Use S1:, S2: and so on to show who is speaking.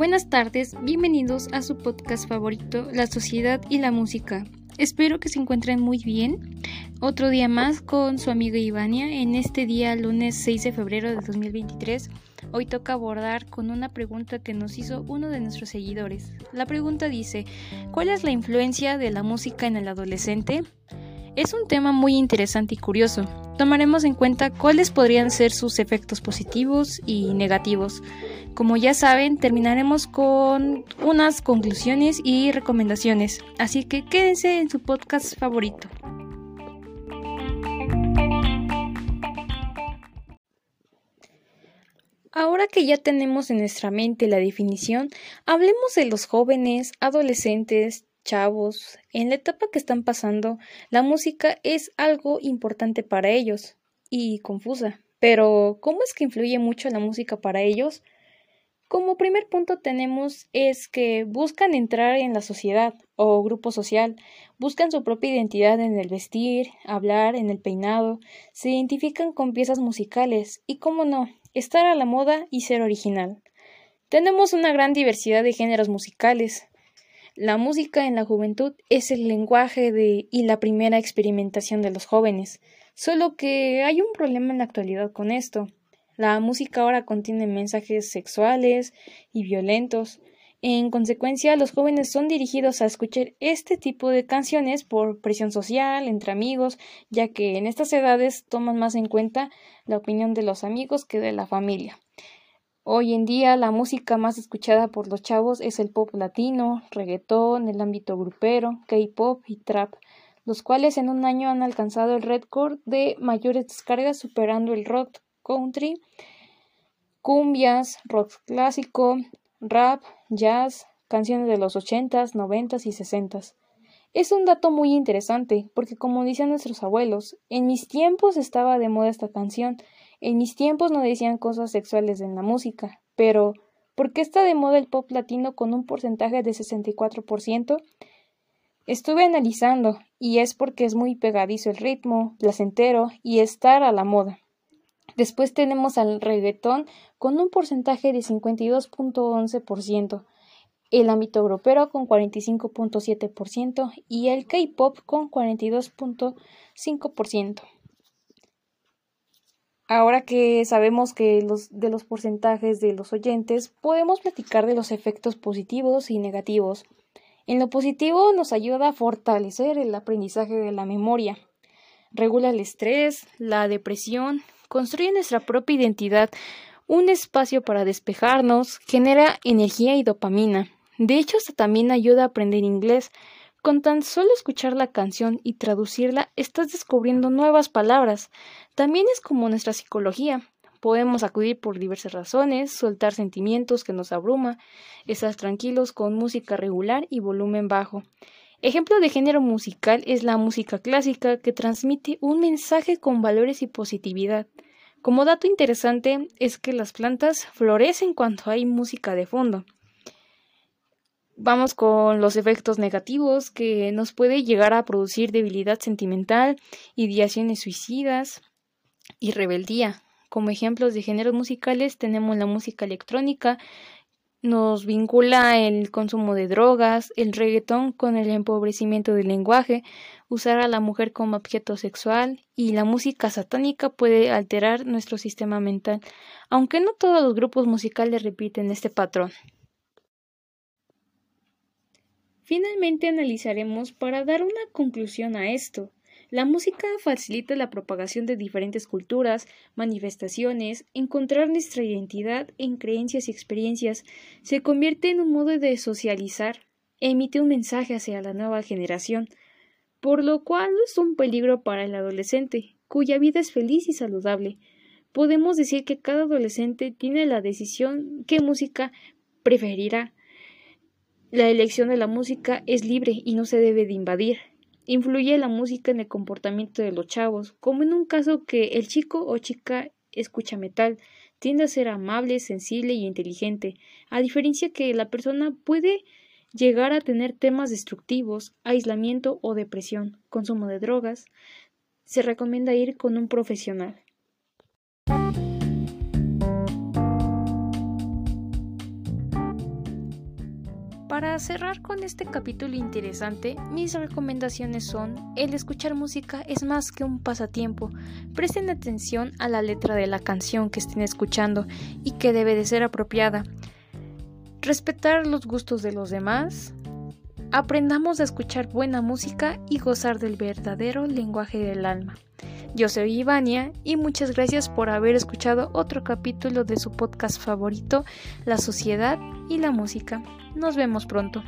S1: Buenas tardes, bienvenidos a su podcast favorito, La Sociedad y la Música. Espero que se encuentren muy bien. Otro día más con su amiga Ivania en este día lunes 6 de febrero de 2023. Hoy toca abordar con una pregunta que nos hizo uno de nuestros seguidores. La pregunta dice, ¿cuál es la influencia de la música en el adolescente? Es un tema muy interesante y curioso. Tomaremos en cuenta cuáles podrían ser sus efectos positivos y negativos. Como ya saben, terminaremos con unas conclusiones y recomendaciones, así que quédense en su podcast favorito. Ahora que ya tenemos en nuestra mente la definición, hablemos de los jóvenes, adolescentes, chavos, en la etapa que están pasando, la música es algo importante para ellos y confusa. Pero, ¿cómo es que influye mucho la música para ellos? Como primer punto tenemos es que buscan entrar en la sociedad o grupo social, buscan su propia identidad en el vestir, hablar, en el peinado, se identifican con piezas musicales y, cómo no, estar a la moda y ser original. Tenemos una gran diversidad de géneros musicales, la música en la juventud es el lenguaje de y la primera experimentación de los jóvenes, solo que hay un problema en la actualidad con esto. La música ahora contiene mensajes sexuales y violentos. En consecuencia, los jóvenes son dirigidos a escuchar este tipo de canciones por presión social, entre amigos, ya que en estas edades toman más en cuenta la opinión de los amigos que de la familia. Hoy en día la música más escuchada por los chavos es el pop latino, reggaetón, el ámbito grupero, K-pop y trap, los cuales en un año han alcanzado el récord de mayores descargas superando el rock country, cumbias, rock clásico, rap, jazz, canciones de los ochentas, noventas y sesentas. Es un dato muy interesante, porque como dicen nuestros abuelos, en mis tiempos estaba de moda esta canción, en mis tiempos no decían cosas sexuales en la música, pero ¿por qué está de moda el pop latino con un porcentaje de 64%? Estuve analizando, y es porque es muy pegadizo el ritmo, placentero y estar a la moda. Después tenemos al reggaetón con un porcentaje de 52.11%, el ámbito europeo con 45.7% y el K-pop con 42.5%. Ahora que sabemos que los, de los porcentajes de los oyentes, podemos platicar de los efectos positivos y negativos. En lo positivo nos ayuda a fortalecer el aprendizaje de la memoria, regula el estrés, la depresión, construye nuestra propia identidad, un espacio para despejarnos, genera energía y dopamina. De hecho, hasta también ayuda a aprender inglés, con tan solo escuchar la canción y traducirla, estás descubriendo nuevas palabras. También es como nuestra psicología. Podemos acudir por diversas razones, soltar sentimientos que nos abruma, estar tranquilos con música regular y volumen bajo. Ejemplo de género musical es la música clásica que transmite un mensaje con valores y positividad. Como dato interesante es que las plantas florecen cuando hay música de fondo. Vamos con los efectos negativos que nos puede llegar a producir debilidad sentimental, ideaciones suicidas y rebeldía. Como ejemplos de géneros musicales tenemos la música electrónica, nos vincula el consumo de drogas, el reggaetón con el empobrecimiento del lenguaje, usar a la mujer como objeto sexual y la música satánica puede alterar nuestro sistema mental, aunque no todos los grupos musicales repiten este patrón. Finalmente analizaremos para dar una conclusión a esto. La música facilita la propagación de diferentes culturas, manifestaciones, encontrar nuestra identidad en creencias y experiencias, se convierte en un modo de socializar, emite un mensaje hacia la nueva generación, por lo cual es un peligro para el adolescente, cuya vida es feliz y saludable. Podemos decir que cada adolescente tiene la decisión qué música preferirá, la elección de la música es libre y no se debe de invadir. Influye la música en el comportamiento de los chavos, como en un caso que el chico o chica escucha metal, tiende a ser amable, sensible y inteligente, a diferencia que la persona puede llegar a tener temas destructivos, aislamiento o depresión, consumo de drogas, se recomienda ir con un profesional. Para cerrar con este capítulo interesante, mis recomendaciones son, el escuchar música es más que un pasatiempo. Presten atención a la letra de la canción que estén escuchando y que debe de ser apropiada. Respetar los gustos de los demás. Aprendamos a escuchar buena música y gozar del verdadero lenguaje del alma. Yo soy Ivania y muchas gracias por haber escuchado otro capítulo de su podcast favorito, La sociedad y la música. Nos vemos pronto.